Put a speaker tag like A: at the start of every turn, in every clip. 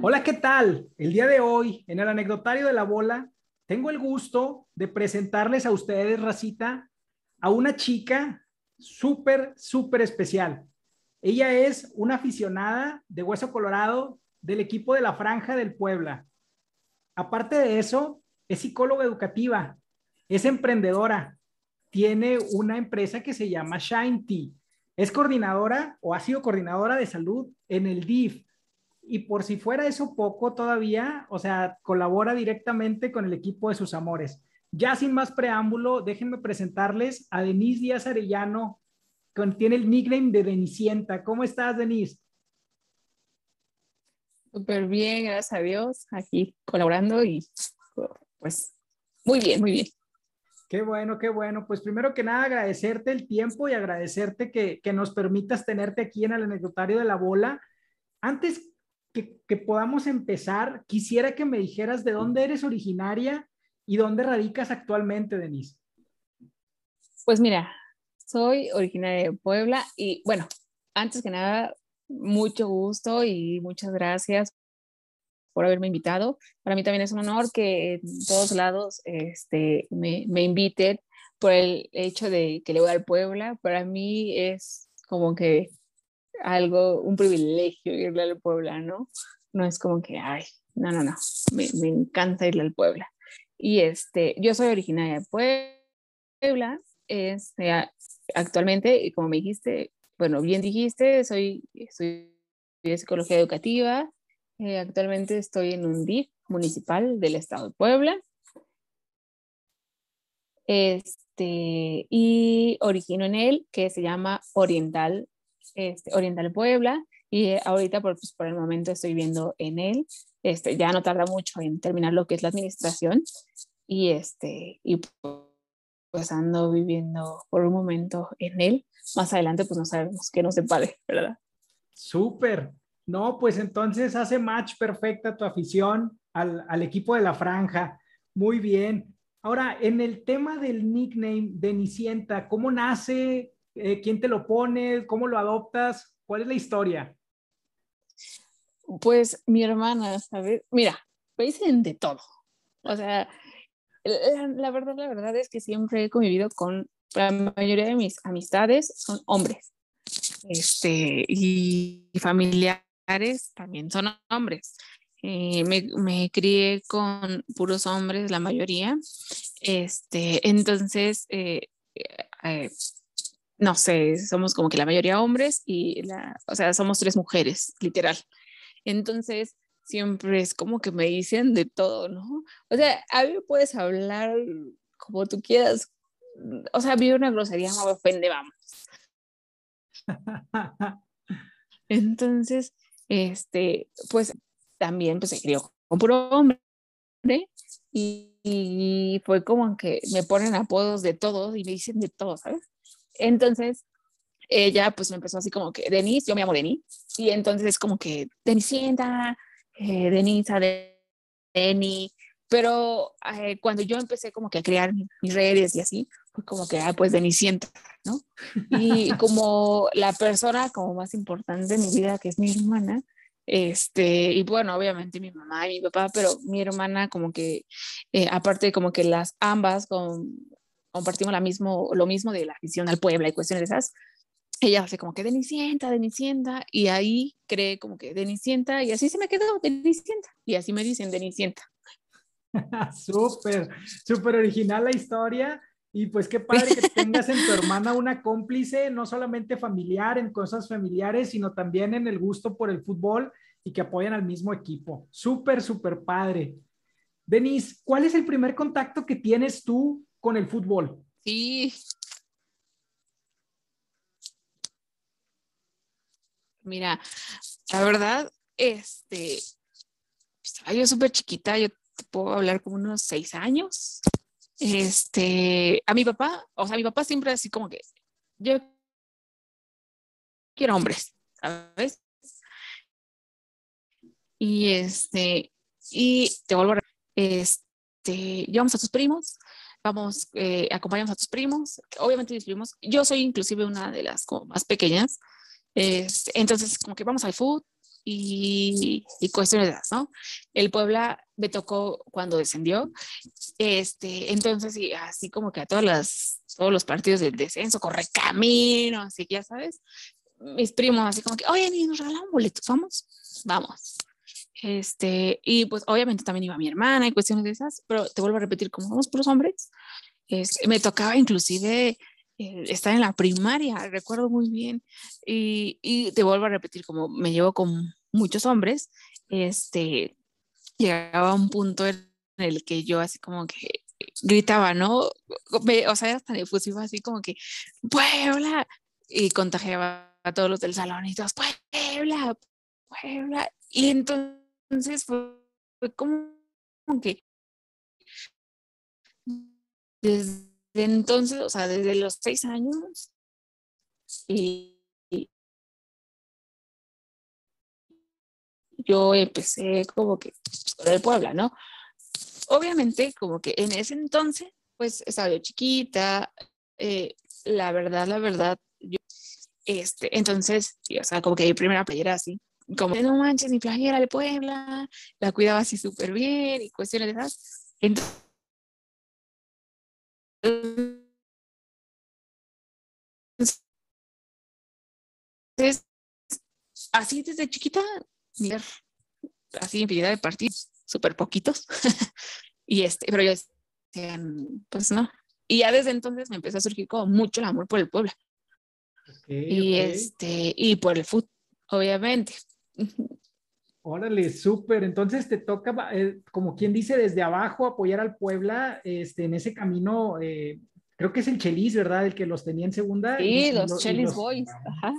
A: Hola, ¿qué tal? El día de hoy, en el anecdotario de la bola, tengo el gusto de presentarles a ustedes, Racita, a una chica súper, súper especial. Ella es una aficionada de Hueso Colorado del equipo de la Franja del Puebla. Aparte de eso, es psicóloga educativa, es emprendedora, tiene una empresa que se llama Shine Tea. Es coordinadora o ha sido coordinadora de salud en el DIF y por si fuera eso poco todavía, o sea, colabora directamente con el equipo de sus amores. Ya sin más preámbulo, déjenme presentarles a Denise Díaz Arellano, que tiene el nickname de Denicienta. ¿Cómo estás, Denise?
B: Súper bien, gracias a Dios, aquí colaborando y pues muy bien, muy bien.
A: Qué bueno, qué bueno. Pues primero que nada agradecerte el tiempo y agradecerte que, que nos permitas tenerte aquí en el anecdotario de la bola. Antes que, podamos empezar, quisiera que me dijeras de dónde eres originaria y dónde radicas actualmente, Denise.
B: Pues mira, soy originaria de Puebla y bueno, antes que nada, mucho gusto y muchas gracias por haberme invitado. Para mí también es un honor que en todos lados este, me, me inviten por el hecho de que le voy al Puebla. Para mí es como que algo, un privilegio irle al Puebla, ¿no? No es como que, ay, no, no, no, me, me encanta irle al Puebla. Y este, yo soy originaria de Puebla, este, actualmente, como me dijiste, bueno, bien dijiste, soy, soy de psicología educativa, eh, actualmente estoy en un DIF municipal del estado de Puebla. Este, y origino en él, que se llama Oriental este, Oriental Puebla y ahorita por, pues, por el momento estoy viendo en él, este, ya no tarda mucho en terminar lo que es la administración y, este, y pues viviendo por un momento en él. Más adelante pues no sabemos qué nos depare, ¿verdad?
A: Súper. No, pues entonces hace match perfecta tu afición al, al equipo de la franja. Muy bien. Ahora, en el tema del nickname de Nicienta, ¿cómo nace? Eh, ¿Quién te lo pone? ¿Cómo lo adoptas? ¿Cuál es la historia?
B: Pues mi hermana, ¿sabes? Mira, me dicen de todo. O sea, la, verdad, la verdad es que siempre he convivido con la mayoría de mis amistades son hombres. Este, y familiares también son hombres. Eh, me, me, crié con puros hombres, la mayoría. Este, entonces, eh, eh, no sé, somos como que la mayoría hombres y la, o sea, somos tres mujeres, literal. Entonces, siempre es como que me dicen de todo, ¿no? O sea, a mí puedes hablar como tú quieras. O sea, vi una grosería, no me ofende, vamos. Entonces, este, pues también pues se crió con puro hombre y, fue como que me ponen apodos de todos y me dicen de todo, ¿sabes? Entonces, ella pues me empezó así como que, Denise, yo me llamo Denise, y entonces es como que, Denisienta, eh, Denisa, Deni, pero eh, cuando yo empecé como que a crear mis redes y así, fue como que, ah, pues Denisienta, ¿no? Y como la persona como más importante en mi vida, que es mi hermana, este, y bueno, obviamente mi mamá y mi papá, pero mi hermana como que, eh, aparte como que las ambas con, compartimos la mismo, lo mismo de la afición al Puebla y cuestiones de esas, ella hace como que Denicienta, Denicienta, y ahí cree como que Denicienta, y así se me quedó, Denicienta, y así me dicen Denicienta.
A: súper, súper original la historia, y pues qué padre que tengas en tu hermana una cómplice, no solamente familiar, en cosas familiares, sino también en el gusto por el fútbol y que apoyan al mismo equipo. Súper, súper padre. Denise, ¿cuál es el primer contacto que tienes tú con el fútbol.
B: Sí. Mira, la verdad, este, estaba yo súper chiquita, yo te puedo hablar como unos seis años. Este, a mi papá, o sea, mi papá siempre así como que, yo quiero hombres, ¿sabes? Y este, y te vuelvo a este, llevamos a tus primos, vamos, eh, acompañamos a tus primos, obviamente mis primos, yo soy inclusive una de las como más pequeñas, este, entonces como que vamos al food y, y, cuestiones de esas, ¿no? El Puebla me tocó cuando descendió, este, entonces y así como que a todas las, todos los partidos del descenso, corre camino, así que ya sabes, mis primos así como que, oye, ni nos regalaron boletos, vamos, vamos. Este, y pues obviamente también iba mi hermana y cuestiones de esas, pero te vuelvo a repetir, como somos puros hombres, este, me tocaba inclusive estar en la primaria, recuerdo muy bien, y, y, te vuelvo a repetir, como me llevo con muchos hombres, este, llegaba a un punto en el que yo así como que gritaba, ¿no? o sea, hasta efusiva, así como que, Puebla, y contagiaba a todos los del salón y todos, Puebla, Puebla, y entonces entonces fue, como que desde entonces, o sea, desde los seis años, y, yo empecé como que por el Puebla, ¿no? Obviamente, como que en ese entonces, pues estaba yo chiquita, eh, la verdad, la verdad, yo, este, entonces, o sea, como que mi primera playera así, como, no manches, mi playera de Puebla, la cuidaba así súper bien y cuestiones de esas. Entonces, así desde chiquita, así infinidad de partidos, súper poquitos. y este, pero yo pues no. Y ya desde entonces me empezó a surgir como mucho el amor por el Puebla. y este, y por el fútbol, obviamente.
A: Órale, súper. Entonces te toca, eh, como quien dice, desde abajo apoyar al Puebla este, en ese camino. Eh, creo que es el Chelis, ¿verdad? El que los tenía en segunda.
B: Sí, los Chelis Boys.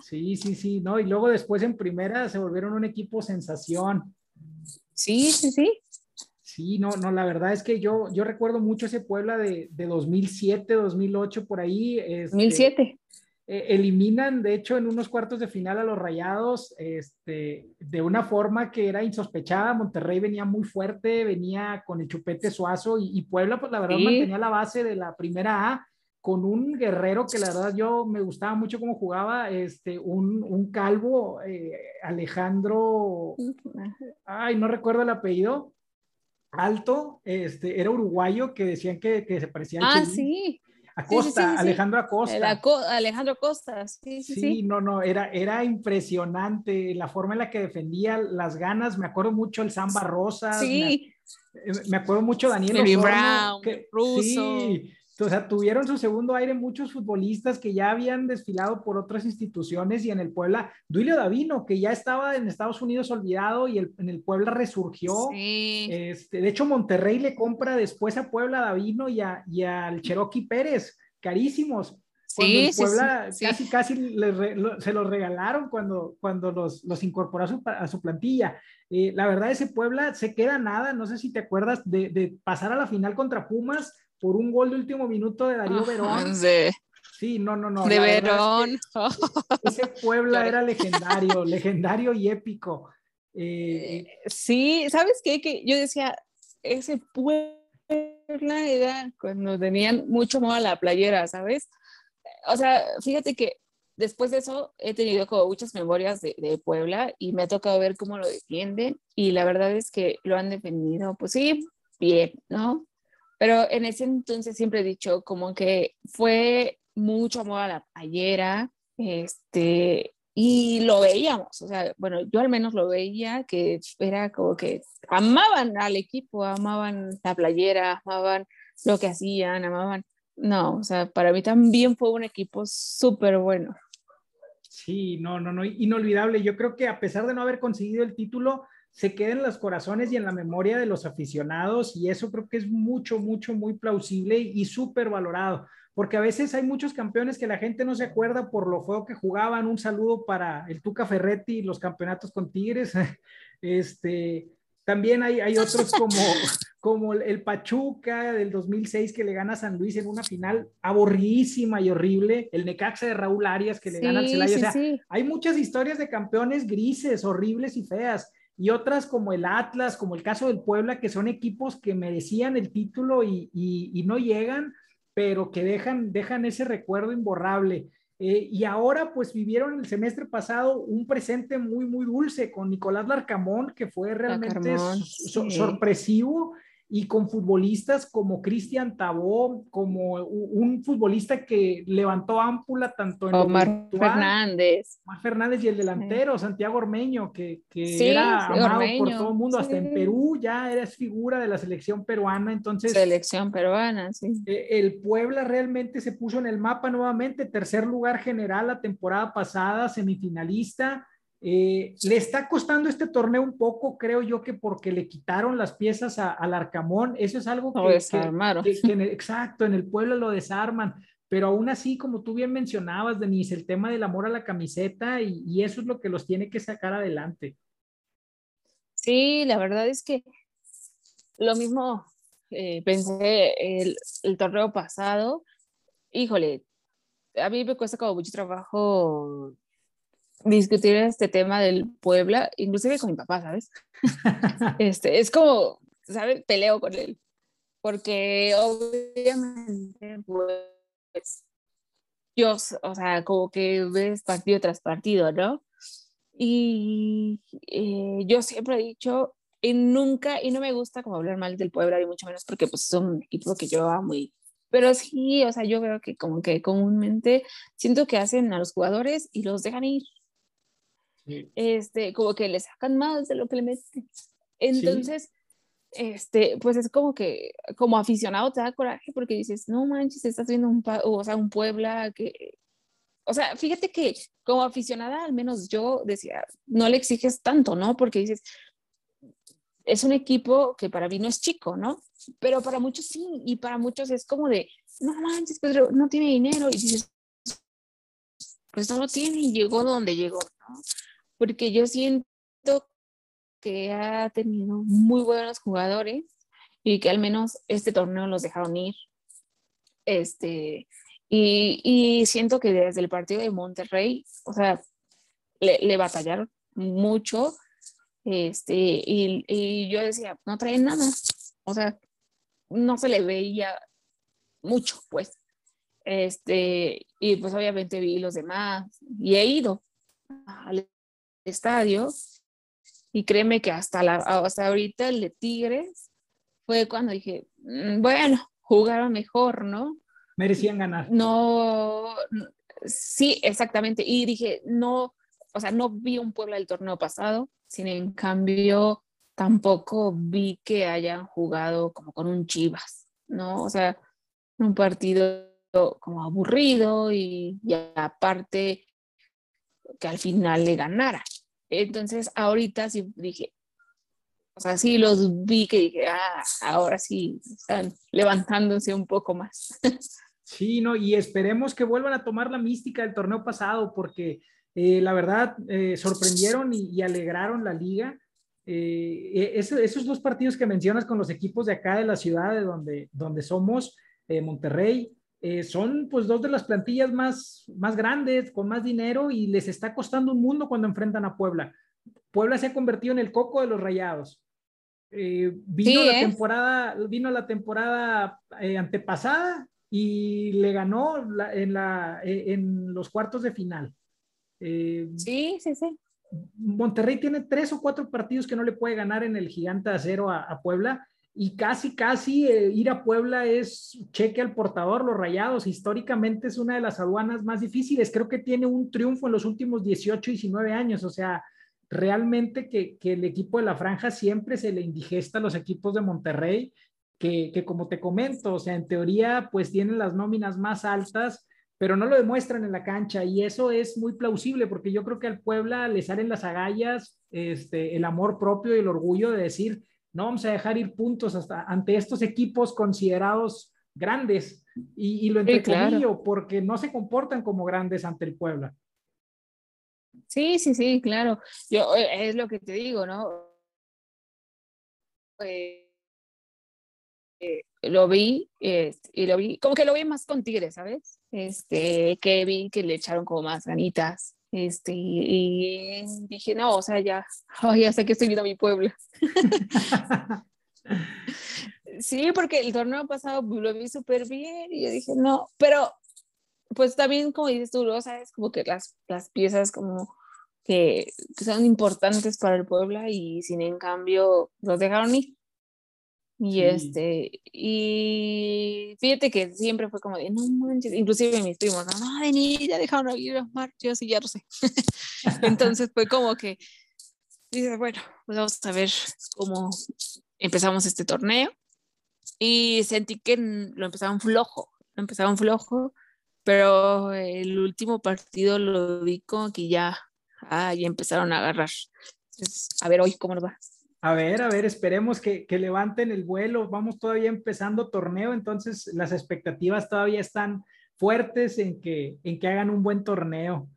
A: Sí, sí, sí, ¿no? Y luego después en primera se volvieron un equipo sensación.
B: Sí, sí, sí.
A: Sí, no, no, la verdad es que yo, yo recuerdo mucho ese Puebla de, de 2007, 2008, por ahí. Este,
B: 2007.
A: Eh, eliminan, de hecho, en unos cuartos de final a los Rayados este, de una forma que era insospechada. Monterrey venía muy fuerte, venía con el chupete suazo y, Puebla, pues la verdad, mantenía la base de la primera A con un guerrero que la verdad yo me gustaba mucho cómo jugaba, este, un, un calvo, eh, Alejandro, ay, no recuerdo el apellido, alto, este, era uruguayo que decían que, que se parecía
B: a Ah, sí.
A: Acosta, Alejandro Acosta.
B: Alejandro Acosta, sí, sí,
A: sí. no, no, era, era impresionante la forma en la que defendía las ganas. Me acuerdo mucho el Samba Rosa.
B: Sí.
A: Me, acuerdo mucho Daniel
B: Brown, que, Russo.
A: Sí, o sea, tuvieron su segundo aire muchos futbolistas que ya habían desfilado por otras instituciones y en el Puebla, Duilio Davino, que ya estaba en Estados Unidos olvidado y en el Puebla resurgió. Este, de hecho, Monterrey le compra después a Puebla Davino y, y al Cherokee Pérez, carísimos. sí, Puebla casi, casi se los regalaron cuando, cuando los, los incorporó a su, plantilla. Eh, la verdad, ese Puebla se queda nada, no sé si te acuerdas de, de pasar a la final contra Pumas por un gol de último minuto de Darío Verón. Sí. no, no, no.
B: De Verón.
A: ese Puebla era legendario, legendario y épico. Eh,
B: sí, ¿sabes qué? Que yo decía, ese Puebla era cuando tenían mucho modo a la playera, ¿sabes? O sea, fíjate que después de eso he tenido como muchas memorias de, de, Puebla y me ha tocado ver cómo lo defienden y la verdad es que lo han defendido, pues sí, bien, ¿no? Pero en ese entonces siempre he dicho como que fue mucho amor a la playera, este, y lo veíamos, o sea, bueno, yo al menos lo veía que era como que amaban al equipo, amaban la playera, amaban lo que hacían, amaban, no, o sea, para mí también fue un equipo súper bueno.
A: Sí, no, no, no, inolvidable. Yo creo que a pesar de no haber conseguido el título, se queda en los corazones y en la memoria de los aficionados y eso creo que es mucho, mucho, muy plausible y súper valorado, porque a veces hay muchos campeones que la gente no se acuerda por lo feo que jugaban. Un saludo para el Tuca Ferretti los campeonatos con Tigres. Este, también hay, hay otros como, como el Pachuca del 2006 que le gana a San Luis en una final aburridísima y horrible, el Necaxa de Raúl Arias que le gana al Celaya. o sea, hay muchas historias de campeones grises, horribles y feas y otras como el Atlas, como el caso del Puebla, que son equipos que merecían el título y, y, no llegan, pero que dejan, dejan ese recuerdo imborrable. Eh, y ahora pues vivieron el semestre pasado un presente muy, muy dulce con Nicolás Larcamón, que fue realmente sorpresivo y con futbolistas como Cristian Tabó, como un futbolista que levantó ámpula tanto en
B: Omar Fernández.
A: Omar Fernández y el delantero, Santiago Ormeño, que, que era amado por todo el mundo, hasta en Perú ya eres figura de la selección peruana, entonces...
B: Selección peruana, sí.
A: Eh, el Puebla realmente se puso en el mapa nuevamente, tercer lugar general la temporada pasada, semifinalista, eh, le está costando este torneo un poco, creo yo que porque le quitaron las piezas al Arcamón, eso es algo que,
B: lo desarmaron.
A: exacto, en el pueblo lo desarman, pero aún así, como tú bien mencionabas, Denise, el tema del amor a la camiseta y, eso es lo que los tiene que sacar adelante.
B: Sí, la verdad es que lo mismo eh, pensé el, el torneo pasado, híjole, a mí me cuesta como mucho trabajo discutir este tema del Puebla, inclusive con mi papá, ¿sabes? este, es como, ¿sabes? Peleo con él, porque obviamente, pues, yo, o sea, como que ves partido tras partido, ¿no? Y eh, yo siempre he dicho, y nunca, y no me gusta como hablar mal del Puebla, y mucho menos porque pues es un equipo que yo amo y pero sí, o sea, yo veo que como que comúnmente siento que hacen a los jugadores y los dejan ir, este, como que le sacan más de lo que le meten. Entonces, este, pues es como que como aficionado te da coraje porque dices, no manches, estás viendo un, o sea, un Puebla que, o sea, fíjate que como aficionada, al menos yo decía, no le exiges tanto, ¿no? Porque dices, es un equipo que para mí no es chico, ¿no? Pero para muchos sí, y para muchos es como de, no manches, Pedro, no tiene dinero, y dices, pues no lo tiene y llegó donde llegó, ¿no? Porque yo siento que ha tenido muy buenos jugadores y que al menos este torneo los dejaron ir. Este, y, y siento que desde el partido de Monterrey, o sea, le, le batallaron mucho. Este, y, y, yo decía, no traen nada. O sea, no se le veía mucho, pues. Este, y pues obviamente vi los demás y he ido al estadio y créeme que hasta, la, hasta ahorita el de Tigres fue cuando dije, mm, bueno, jugaron mejor, ¿no?
A: Merecían ganar.
B: No, sí, exactamente. Y dije, no, o sea, no vi un Puebla del torneo pasado, sin en cambio tampoco vi que hayan jugado como con un Chivas, ¿no? O sea, un partido como aburrido y, y aparte que al final le ganara. Entonces, ahorita sí dije, o sea, sí los vi que dije, ah, ahora sí están levantándose un poco más.
A: Sí, no, y esperemos que vuelvan a tomar la mística del torneo pasado, porque eh, la verdad eh, sorprendieron y, alegraron la liga. Eh, e, esos dos partidos que mencionas con los equipos de acá de la ciudad, de donde, donde somos, Monterrey, eh, son pues dos de las plantillas más, más grandes, con más dinero y les está costando un mundo cuando enfrentan a Puebla. Puebla se ha convertido en el coco de los rayados. Eh, vino, la temporada, vino la temporada eh, antepasada y le ganó en, la, en los cuartos de final.
B: sí, sí, sí.
A: Monterrey tiene tres o cuatro partidos que no le puede ganar en el gigante acero a, a Puebla y casi, casi eh, ir a Puebla es cheque al portador, los rayados. Históricamente es una de las aduanas más difíciles. Creo que tiene un triunfo en los últimos 18, 19 años. O sea, realmente que, el equipo de la franja siempre se le indigesta a los equipos de Monterrey, que, que como te comento, o sea, en teoría pues tienen las nóminas más altas, pero no lo demuestran en la cancha y eso es muy plausible porque yo creo que al Puebla le salen las agallas, este, el amor propio y el orgullo de decir, no vamos a dejar ir puntos hasta ante estos equipos considerados grandes y, lo entrecomillo porque no se comportan como grandes ante el Puebla.
B: Sí, sí, sí, claro. Yo eh, es lo que te digo, ¿no? Eh, eh, lo vi y lo vi, como que lo vi más con Tigres, ¿sabes? Este, que vi que le echaron como más ganitas Este, y, dije, no, o sea, ya, ya sé que estoy viendo a mi pueblo. sí, porque el torneo pasado lo vi súper bien y yo dije, no, pero pues también como dices tú, ¿no? sabes, como que las, las piezas como que, que, son importantes para el Puebla y sin en cambio los dejaron ir. Y este, y fíjate que siempre fue como de, no manches, inclusive mis primos, no, no, ni ya dejaron ir los marchos y ya no sé. Entonces fue como que, bueno, pues vamos a ver cómo empezamos este torneo. Y sentí que lo empezaban flojo, lo empezaban flojo, pero el último partido lo vi como que ya, ah, ya empezaron a agarrar. Entonces, a ver hoy cómo nos va.
A: A ver, a ver, esperemos que, que, levanten el vuelo. Vamos todavía empezando torneo, entonces las expectativas todavía están fuertes en que, en que hagan un buen torneo.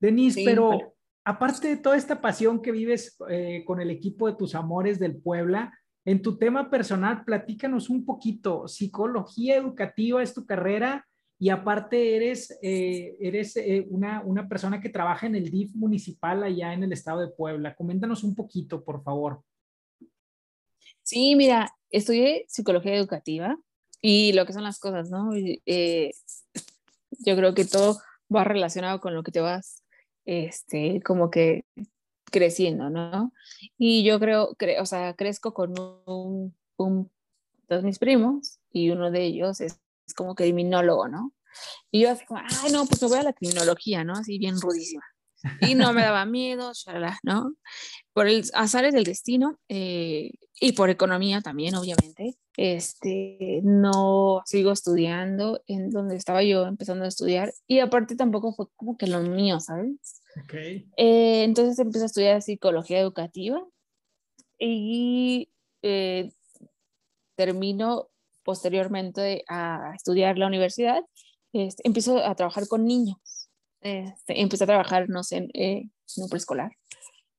A: Denise, pero aparte de toda esta pasión que vives eh, con el equipo de tus amores del Puebla, en tu tema personal, platícanos un poquito. Psicología educativa es tu carrera y aparte eres, eh, eres eh, una, una persona que trabaja en el DIF municipal allá en el estado de Puebla. Coméntanos un poquito, por favor.
B: Sí, mira, estudié psicología educativa y lo que son las cosas, ¿no? Eh, yo creo que todo va relacionado con lo que te vas, este, como que creciendo, ¿no? Y yo creo, o sea, crezco con un, un, dos mis primos y uno de ellos es, como que criminólogo, ¿no? Y yo así como, ay, no, pues me voy a la criminología, ¿no? Así bien rudísima. Y no me daba miedo, ¿no? Por el azares del destino eh, y por economía también, obviamente, este, no sigo estudiando en donde estaba yo empezando a estudiar y aparte tampoco fue como que lo mío, ¿sabes?
A: Okay.
B: Eh, entonces empecé a estudiar psicología educativa y eh, termino posteriormente a estudiar la universidad, este, empiezo a trabajar con niños este, empecé a trabajar, no sé, eh, en un preescolar.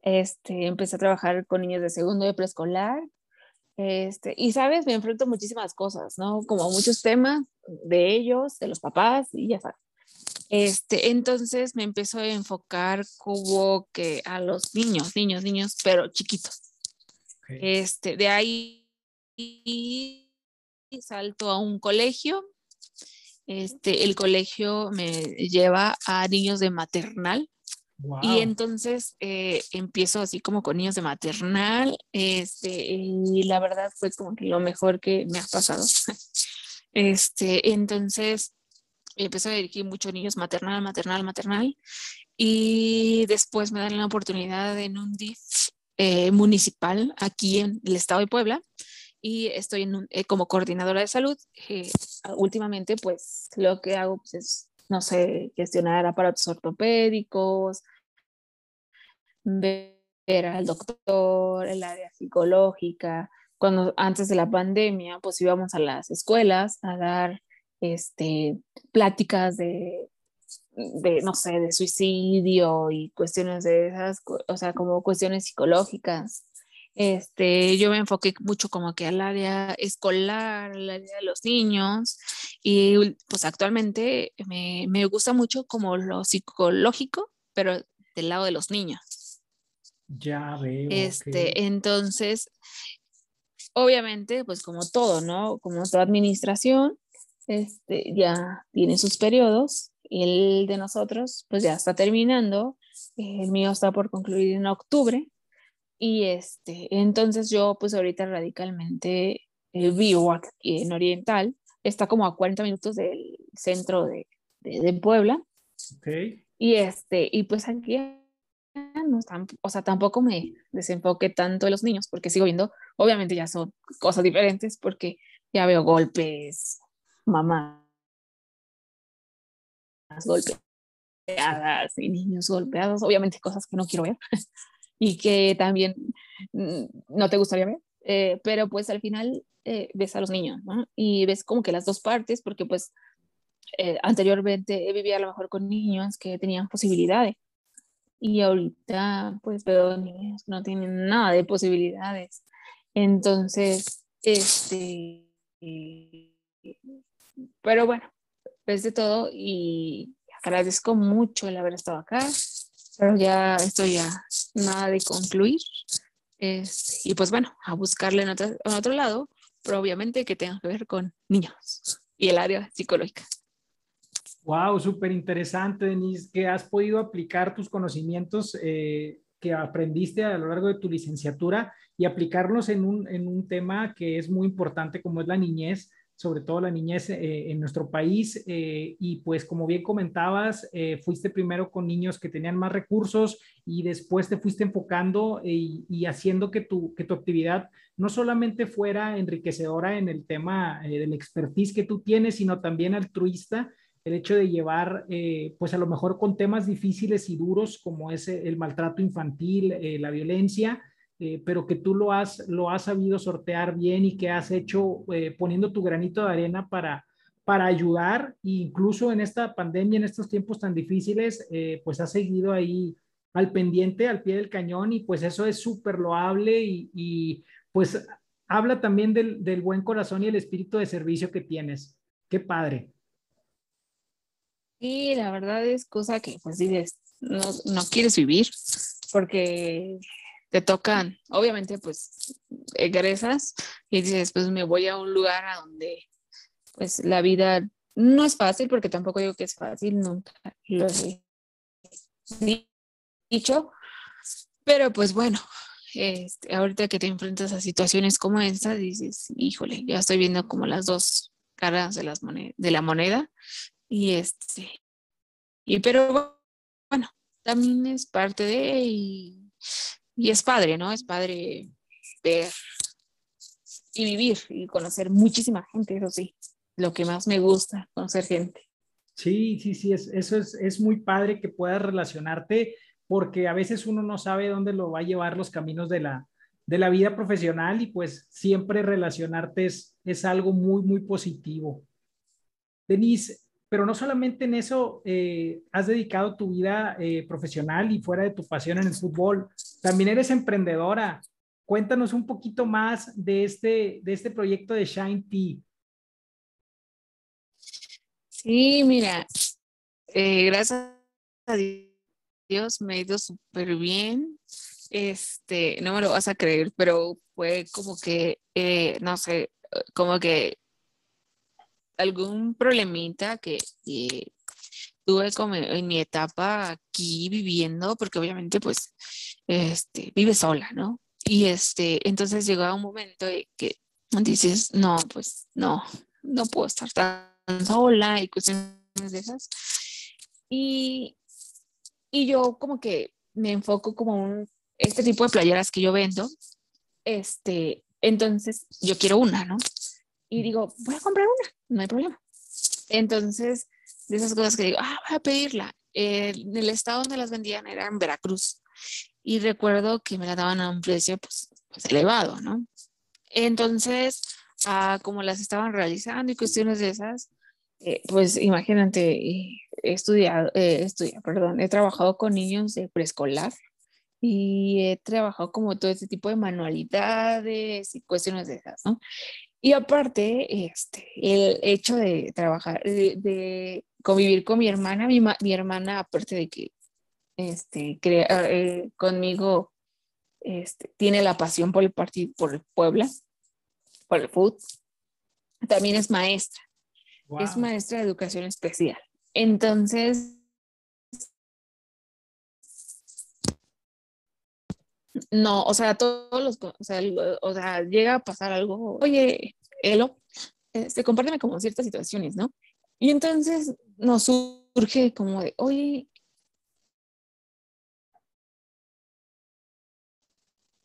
B: Este, empecé a trabajar con niños de segundo de preescolar. Este, y sabes, me enfrento a muchísimas cosas, ¿no? Como muchos temas de ellos, de los papás, y ya sabes. Este, entonces me empezó a enfocar como que a los niños, niños, niños, pero chiquitos. Este, de ahí salto a un colegio este, el colegio me lleva a niños de maternal. Y entonces eh, empiezo así como con niños de maternal, este, y la verdad fue como que lo mejor que me ha pasado. Este, entonces empecé a dirigir muchos niños maternal, maternal, maternal, y después me dan la oportunidad en un DIF eh, municipal aquí en el estado de Puebla, y estoy eh, como coordinadora de salud. Eh, últimamente, pues lo que hago pues, es, no sé, gestionar aparatos ortopédicos, ver al doctor, el área psicológica. Cuando antes de la pandemia, pues íbamos a las escuelas a dar este, pláticas de, de, no sé, de suicidio y cuestiones de esas, o sea, como cuestiones psicológicas este, yo me enfoqué mucho como que al área escolar, al área de los niños y pues actualmente me, me gusta mucho como lo psicológico, pero del lado de los niños.
A: Ya veo.
B: Este, entonces, obviamente, pues como todo, ¿no? Como toda administración, este, ya tiene sus periodos. El de nosotros, pues ya está terminando. El mío está por concluir en octubre. Y este, entonces yo pues ahorita radicalmente eh, vivo aquí en Oriental, está como a 40 minutos del centro de, de, Puebla.
A: Okay.
B: Y este, y pues aquí no o sea, tampoco me desenfoque tanto de los niños, porque sigo viendo, obviamente ya son cosas diferentes, porque ya veo golpes, mamás golpeadas y niños golpeados, obviamente cosas que no quiero ver. Y que también mm, no te gustaría ver, eh, pero pues al final eh, ves a los niños, ¿no? Y ves como que las dos partes, porque pues eh, anteriormente vivía a lo mejor con niños que tenían posibilidades y ahorita pues veo niños que no tienen nada de posibilidades. Entonces, este, pero bueno, ves de todo y agradezco mucho el haber estado acá pero ya estoy ya nada de concluir. y pues bueno, a buscarle en otro, en otro lado, pero obviamente que tenga que ver con niños y el área psicológica.
A: Wow, súper interesante, Denise, que has podido aplicar tus conocimientos eh, que aprendiste a lo largo de tu licenciatura y aplicarlos en un, en un tema que es muy importante como es la niñez, sobre todo la niñez eh, en nuestro país. Eh, y pues como bien comentabas, fuiste primero con niños que tenían más recursos y después te fuiste enfocando y, haciendo que tu, que tu actividad no solamente fuera enriquecedora en el tema del expertise que tú tienes, sino también altruista el hecho de llevar, eh, pues a lo mejor con temas difíciles y duros como es el maltrato infantil, eh, la violencia, eh, pero que tú lo has, lo has sabido sortear bien y que has hecho poniendo tu granito de arena para, para ayudar, e incluso en esta pandemia, en estos tiempos tan difíciles, pues has seguido ahí al pendiente, al pie del cañón y pues eso es súper loable y, y, pues habla también del, del buen corazón y el espíritu de servicio que tienes. Qué padre.
B: Y la verdad es cosa que pues dices, no, no quieres vivir porque te tocan, obviamente pues egresas y dices, pues me voy a un lugar a donde pues la vida no es fácil porque tampoco digo que es fácil, nunca lo he dicho, pero pues bueno, este, ahorita que te enfrentas a situaciones como esta, dices, híjole, ya estoy viendo como las dos caras de, las de la moneda y este, y pero bueno, también es parte de, y, y es padre, ¿no? Es padre ver y vivir y conocer muchísima gente, eso sí, lo que más me gusta, conocer gente.
A: Sí, sí, sí, es, eso es, es muy padre que puedas relacionarte porque a veces uno no sabe dónde lo va a llevar los caminos de la, de la vida profesional y pues siempre relacionarte es, es algo muy, muy positivo. Denise, pero no solamente en eso eh, has dedicado tu vida eh, profesional y fuera de tu pasión en el fútbol, también eres emprendedora. Cuéntanos un poquito más de este, de este proyecto de Shine Tea.
B: Sí, mira, eh, gracias a Dios me ha ido súper bien. Este, no me lo vas a creer, pero fue como que, no sé, como que algún problemita que, tuve como en mi etapa aquí viviendo, porque obviamente pues este, vive sola, ¿no? Y este, entonces llegó un momento de que dices, no, pues no, no puedo estar tan sola y cuestiones de esas. Y, y yo como que me enfoco como un, este tipo de playeras que yo vendo, este, entonces yo quiero una, ¿no? Y digo, voy a comprar una, no hay problema. Entonces, de esas cosas que digo, ah, voy a pedirla. en el estado donde las vendían era en Veracruz y recuerdo que me la daban a un precio pues, pues elevado, ¿no? Entonces, ah, como las estaban realizando y cuestiones de esas, eh, pues imagínate, he estudiado, eh, perdón, he trabajado con niños de preescolar y he trabajado como todo este tipo de manualidades y cuestiones de esas, ¿no? Y aparte, este, el hecho de trabajar, de, convivir con mi hermana, mi, mi, hermana, aparte de que este, crea, eh, conmigo este, tiene la pasión por el partido, por el Puebla, por el fútbol, también es maestra, es maestra de educación especial. Entonces, No, o sea, todos los, o sea, o sea, llega a pasar algo, oye, Elo, este, compárteme como ciertas situaciones, ¿no? Y entonces nos surge como de, oye,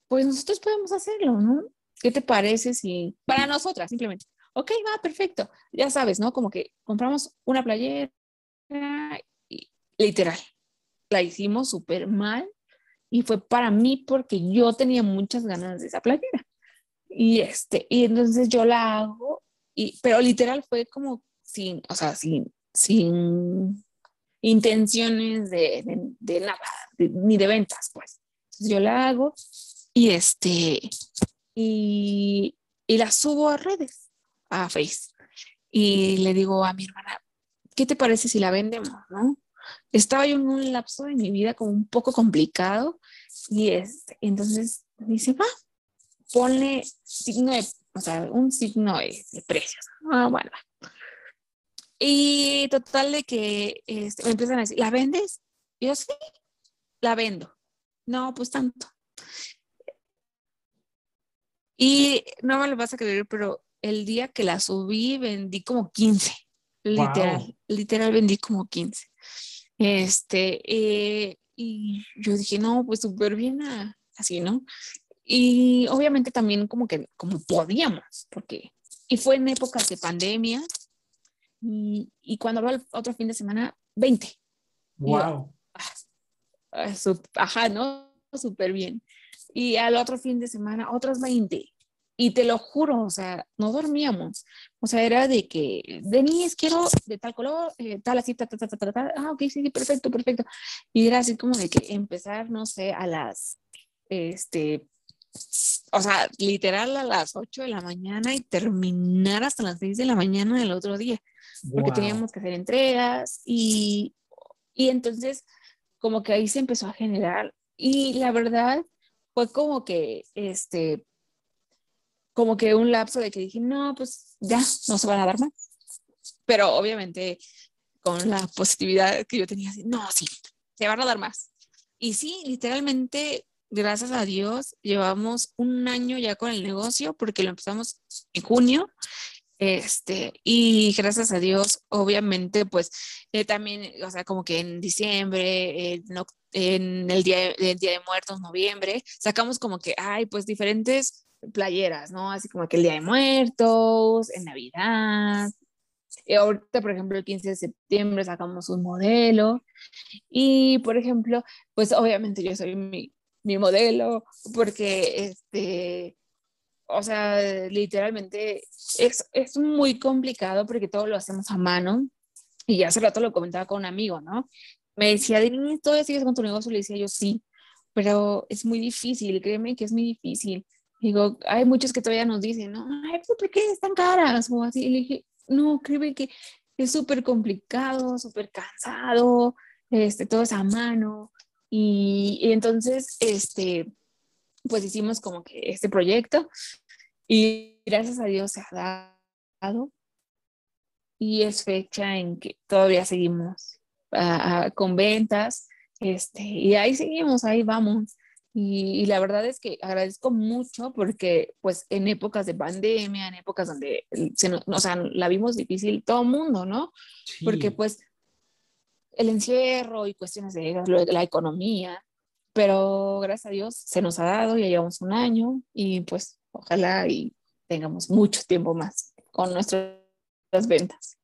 B: pues nosotros podemos hacerlo, ¿no? ¿Qué te parece si, para nosotras, simplemente, ok, va, perfecto, ya sabes, ¿no? Como que compramos una playera y literal, la hicimos súper mal y fue para mí porque yo tenía muchas ganas de esa playera. Y este, y entonces yo la hago, y, pero literal fue como sin, o sea, sin, sin intenciones de, de, nada, ni de ventas, pues. Entonces yo la hago y este, y, y la subo a redes, a Face. Y le digo a mi hermana, ¿qué te parece si la vendemos, no? Estaba yo en un lapso de mi vida como un poco complicado y este, entonces dice, va, ponle signo de, o sea, un signo de, precios. Ah, bueno. Y total de que este, me empiezan a decir, ¿la vendes? yo sí, la vendo. No, pues tanto. Y no me lo vas a creer, pero el día que la subí vendí como 15. Literal, literal vendí como 15. Este, eh, y yo dije, no, pues súper bien, ah, así, ¿no? Y obviamente también como que, como podíamos, porque, y fue en épocas de pandemia, y, y cuando va el otro fin de semana, 20.
A: Wow.
B: Ah, ah, ajá, ¿no? Súper bien. Y al otro fin de semana, otras 20. Y te lo juro, o sea, no dormíamos. O sea, era de que, Denise, quiero de tal color, eh, tal así, tal, tal, tal, tal, tal. Ah, ok, sí, perfecto, perfecto. Y era así como de que empezar, no sé, a las, este, o sea, literal a las 8 de la mañana y terminar hasta las 6 de la mañana del otro día. Porque teníamos que hacer entregas y, y entonces como que ahí se empezó a generar. Y la verdad fue como que, este, como que un lapso de que dije, no, pues ya, no se van a dar más. Pero obviamente con la positividad que yo tenía, no, sí, se van a dar más. Y sí, literalmente, gracias a Dios, llevamos un año ya con el negocio porque lo empezamos en junio. Este, y gracias a Dios, obviamente, pues eh, también, o sea, como que en diciembre, en el día, el día de Muertos, noviembre, sacamos como que, hay pues diferentes playeras, ¿no? Así como que el Día de Muertos, en Navidad. Y ahorita, por ejemplo, el 15 de septiembre sacamos un modelo. Y, por ejemplo, pues obviamente yo soy mi, mi modelo, porque, este, o sea, literalmente es, es muy complicado porque todo lo hacemos a mano. Y hace rato lo comentaba con un amigo, ¿no? Me decía, ¿todavía sigues con tu negocio? Le decía yo, sí, pero es muy difícil, créeme que es muy difícil. Digo, hay muchos que todavía nos dicen, no, ay, ¿por qué están caras? O así, le dije, no, creo que es súper complicado, súper cansado, este, todo es a mano. Y, y, entonces, este, pues hicimos como que este proyecto y gracias a Dios se ha dado. Y es fecha en que todavía seguimos uh, con ventas, este, y ahí seguimos, ahí vamos. Y, la verdad es que agradezco mucho porque pues en épocas de pandemia, en épocas donde se o sea, la vimos difícil todo el mundo, ¿no? Porque pues el encierro y cuestiones de la economía, pero gracias a Dios se nos ha dado, ya llevamos un año y pues ojalá y tengamos mucho tiempo más con nuestras ventas.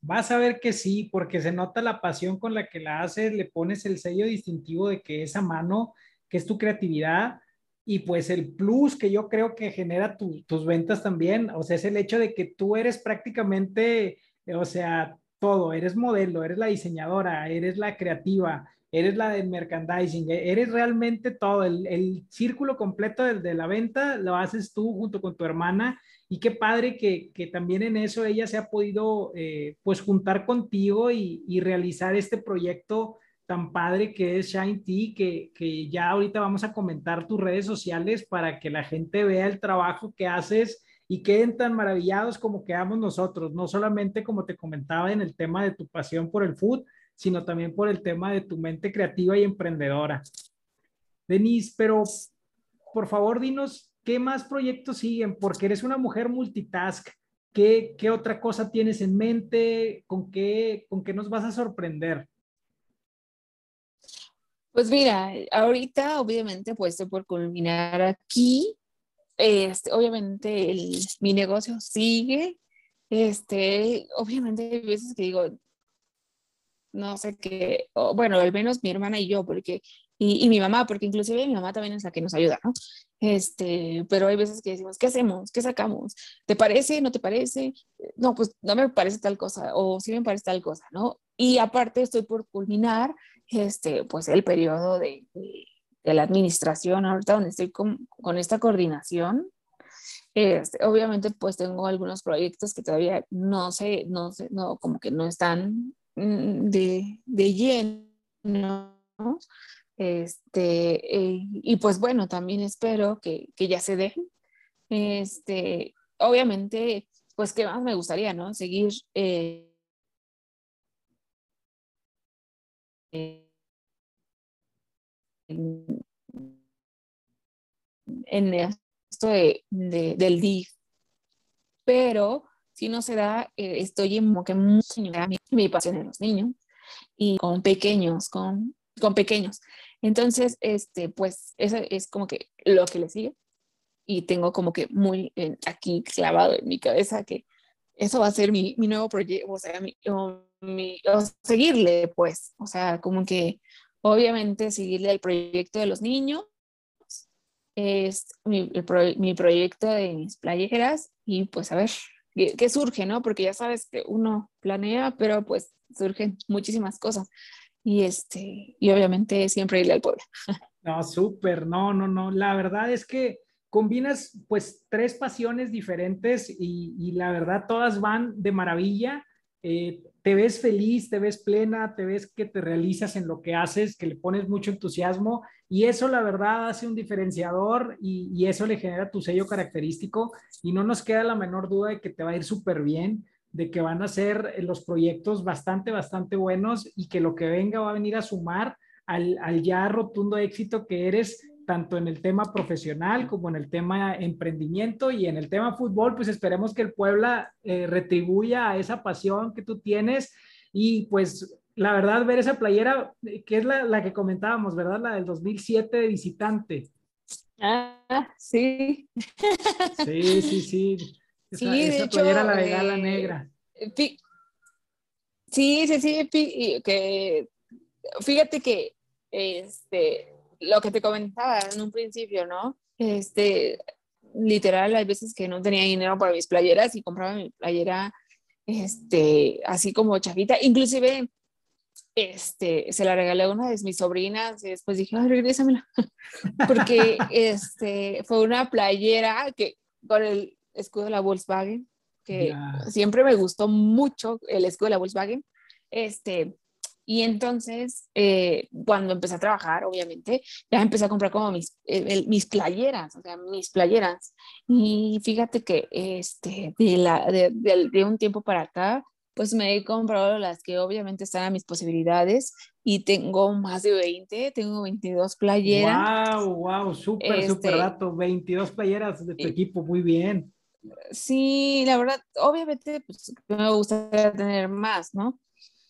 A: Vas a ver que sí, porque se nota la pasión con la que la haces, le pones el sello distintivo de que esa mano que es tu creatividad y pues el plus que yo creo que genera tus ventas también, o sea, es el hecho de que tú eres prácticamente, o sea, todo, eres modelo, eres la diseñadora, eres la creativa, eres la del merchandising, e-, eres realmente todo, el, círculo completo de, de, la venta lo haces tú junto con tu hermana y qué padre que, que también en eso ella se ha podido eh, pues juntar contigo y, y realizar este proyecto tan padre que es Shine Tea, que, que ya ahorita vamos a comentar tus redes sociales para que la gente vea el trabajo que haces y queden tan maravillados como quedamos nosotros, no solamente como te comentaba en el tema de tu pasión por el food, sino también por el tema de tu mente creativa y emprendedora. Denise, pero por favor dinos qué más proyectos siguen, porque eres una mujer multitask. ¿Qué, qué otra cosa tienes en mente? ¿Con qué, ¿Con qué nos vas a sorprender?
B: Pues mira, ahorita obviamente pues estoy por culminar aquí. Este, obviamente mi negocio sigue. Este, obviamente hay veces que digo, no sé qué, bueno, al menos mi hermana y yo, porque, y, y, mi mamá, porque inclusive mi mamá también es la que nos ayuda, ¿no? Este, pero hay veces que decimos, ¿qué hacemos? ¿Qué sacamos? ¿Te parece? ¿No te parece? No, pues no me parece tal cosa, o sí me parece tal cosa, ¿no? Y aparte estoy por culminar este, pues el periodo de, de, la administración, ahorita donde estoy con, con esta coordinación, este, obviamente pues tengo algunos proyectos que todavía no sé, no sé, no, como que no están mm, de, de lleno. Este, eh, y pues bueno, también espero que, que ya se dejen. Este, obviamente, pues qué más me gustaría, ¿no? Seguir eh, en, en esto de, del DIF, pero si no se da, eh, estoy en como que mucho mi, mi pasión en los niños y con pequeños, con, con pequeños. Entonces, este, pues eso es como que lo que le sigue y tengo como que muy aquí clavado en mi cabeza que eso va a ser mi, mi nuevo proyecto, o sea, mi, mi, seguirle, pues, o sea, como que obviamente seguirle al proyecto de los niños, es mi, mi proyecto de mis playeras y pues a ver qué, surge, ¿no? Porque ya sabes que uno planea, pero pues surgen muchísimas cosas y este, y obviamente siempre irle al pueblo.
A: No, súper, no, no, no, la verdad es que combinas pues tres pasiones diferentes y, la verdad todas van de maravilla. Eh, te ves feliz, te ves plena, te ves que te realizas en lo que haces, que le pones mucho entusiasmo y eso la verdad hace un diferenciador y, eso le genera tu sello característico y no nos queda la menor duda de que te va a ir súper bien de que van a ser los proyectos bastante, bastante buenos y que lo que venga va a venir a sumar al ya rotundo éxito que eres tanto en el tema profesional como en el tema emprendimiento y en el tema fútbol, pues esperemos que el Puebla eh, retribuya a esa pasión que tú tienes y pues la verdad ver esa playera, eh, que es la, la que comentábamos, ¿verdad? La del 2007 de visitante.
B: Ah, sí.
A: Sí, sí, sí. Esa, sí, esa playera la de gala eh, negra.
B: Sí, sí, sí, que fíjate que este lo que te comentaba en un principio, ¿no? Este, literal, hay veces que no tenía dinero para mis playeras y compraba mi playera, este, así como chavita, inclusive, este, se la regalé a una de mis sobrinas y después dije, ay, regrésamela, porque, este, fue una playera que, con el escudo de la Volkswagen, que siempre me gustó mucho el escudo de la Volkswagen, este, y entonces, eh, cuando empecé a trabajar, obviamente, ya empecé a comprar como mis, eh, mis playeras, o sea, mis playeras. Y fíjate que este, de, la, de, de, un tiempo para acá, pues me he comprado las que obviamente están a mis posibilidades y tengo más de 20, tengo 22 playeras.
A: ¡Wow! ¡Wow! Súper, súper este, dato. 22 playeras de tu equipo, muy bien.
B: Sí, la verdad, obviamente, pues me gustaría tener más, ¿no?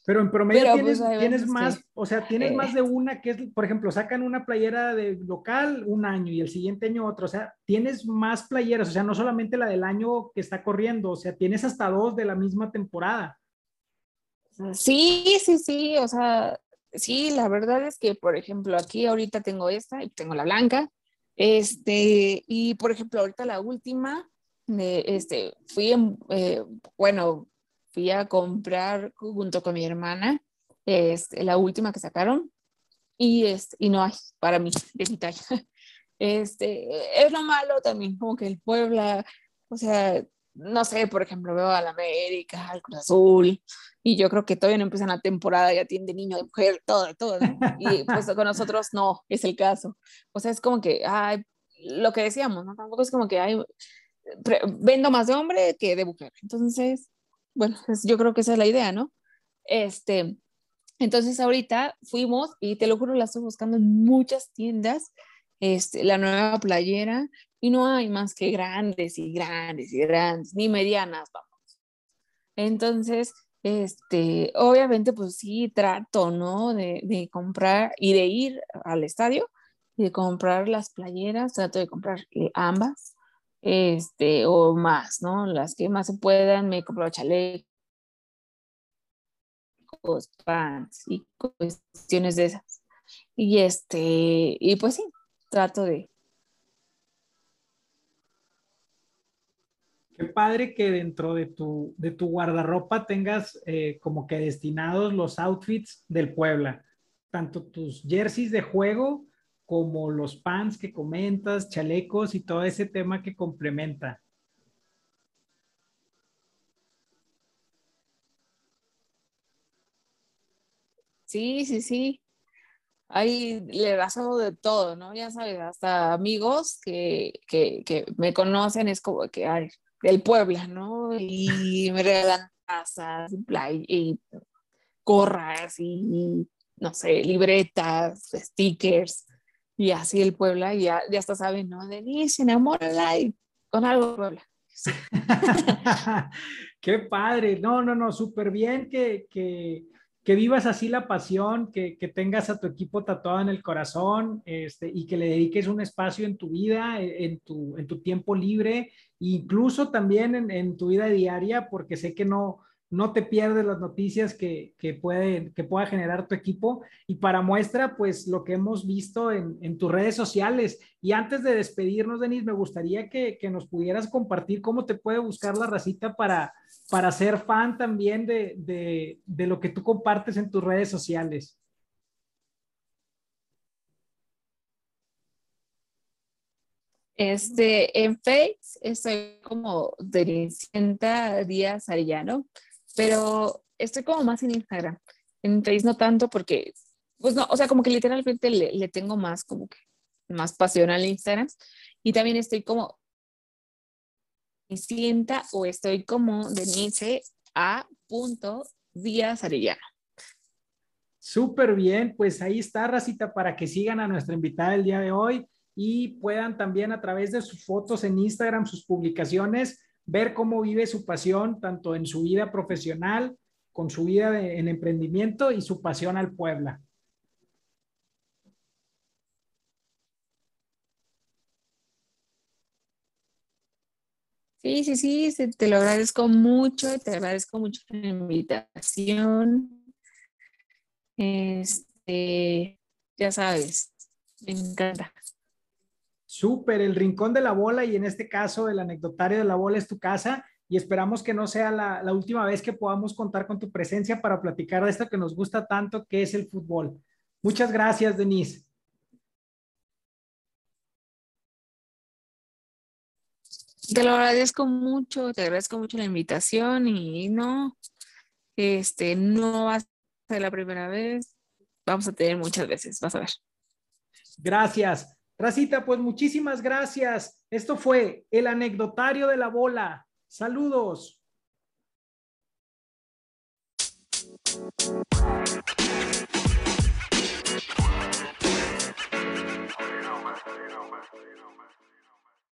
A: Pero en promedio tienes, pues, tienes más, o sea, tienes más de una que es, por ejemplo, sacan una playera de local un año y el siguiente año otro, o sea, tienes más playeras, o sea, no solamente la del año que está corriendo, o sea, tienes hasta dos de la misma temporada.
B: Sí, sí, sí, o sea, sí, la verdad es que, por ejemplo, aquí ahorita tengo esta y tengo la blanca, este, y por ejemplo, ahorita la última, este, fui en, eh, bueno, fui a comprar junto con mi hermana es la última que sacaron y, es, y no hay para mí de mi talla. Este, es lo malo también, como que el Puebla, o sea, no sé, por ejemplo, veo al América, al Cruz Azul, y yo creo que todavía no empiezan la temporada, ya tienen de niño, de mujer, todo, todo, y pues con nosotros no es el caso. O sea, es como que, ay, lo que decíamos, ¿no? Tampoco es como que hay, vendo más de hombre que de mujer. Entonces, bueno, yo creo que esa es la idea, ¿no? Este, entonces ahorita fuimos y te lo juro, la estoy buscando en muchas tiendas, este, la nueva playera, y no hay más que grandes y grandes y grandes, ni medianas, vamos. Entonces, este, obviamente, pues sí, trato, ¿no? De, de comprar y de ir al estadio y de comprar las playeras, trato de comprar eh, ambas este, o más, ¿no? Las que más se puedan, me compro chalecos, pants y cuestiones de esas. Y este, y pues sí, trato de.
A: Qué padre que dentro de tu, de tu guardarropa tengas eh, como que destinados los outfits del Puebla, tanto tus jerseys de juego como los pants que comentas, chalecos y todo ese tema que complementa.
B: Sí, sí, sí. Ahí le pasó de todo, ¿no? Ya sabes, hasta amigos que, que, que me conocen es como que, ay, del Puebla, ¿no? Y me regalan casas y gorras y, no sé, libretas, stickers y así el Puebla ya, ya hasta saben, ¿no? Denise, enamórala y con algo Puebla.
A: Qué padre, no, no, no, súper bien que, que, que, vivas así la pasión, que, que, tengas a tu equipo tatuado en el corazón este, y que le dediques un espacio en tu vida, en tu, en tu tiempo libre, incluso también en, en tu vida diaria, porque sé que no, no te pierdes las noticias que, que, puede, que pueda generar tu equipo. Y para muestra, pues lo que hemos visto en, tus redes sociales. Y antes de despedirnos, Denis, me gustaría que, nos pudieras compartir cómo te puede buscar la racita para, para ser fan también de, de lo que tú compartes en tus redes sociales.
B: Este, en Face estoy como Denisienta Díaz Arellano pero estoy como más en Instagram. En Face no tanto porque, pues no, o sea, como que literalmente le, tengo más como que más pasión al Instagram y también estoy como sienta o estoy como Denise a punto Díaz Arellano.
A: Súper bien, pues ahí está, Racita, para que sigan a nuestra invitada el día de hoy y puedan también a través de sus fotos en Instagram, sus publicaciones, ver cómo vive su pasión, tanto en su vida profesional, con su vida en emprendimiento y su pasión al Puebla.
B: Sí, sí, sí, te lo agradezco mucho, te agradezco mucho la invitación. Este, ya sabes, me encanta.
A: Súper, el rincón de la bola y en este caso el anecdotario de la bola es tu casa y esperamos que no sea la, última vez que podamos contar con tu presencia para platicar de esto que nos gusta tanto, que es el fútbol. Muchas gracias, Denise.
B: Te lo agradezco mucho, te agradezco mucho la invitación y no, este, no va a ser la primera vez, vamos a tener muchas veces, vas a ver.
A: Gracias. Racita, pues muchísimas gracias. Esto fue el anecdotario de la bola. Saludos.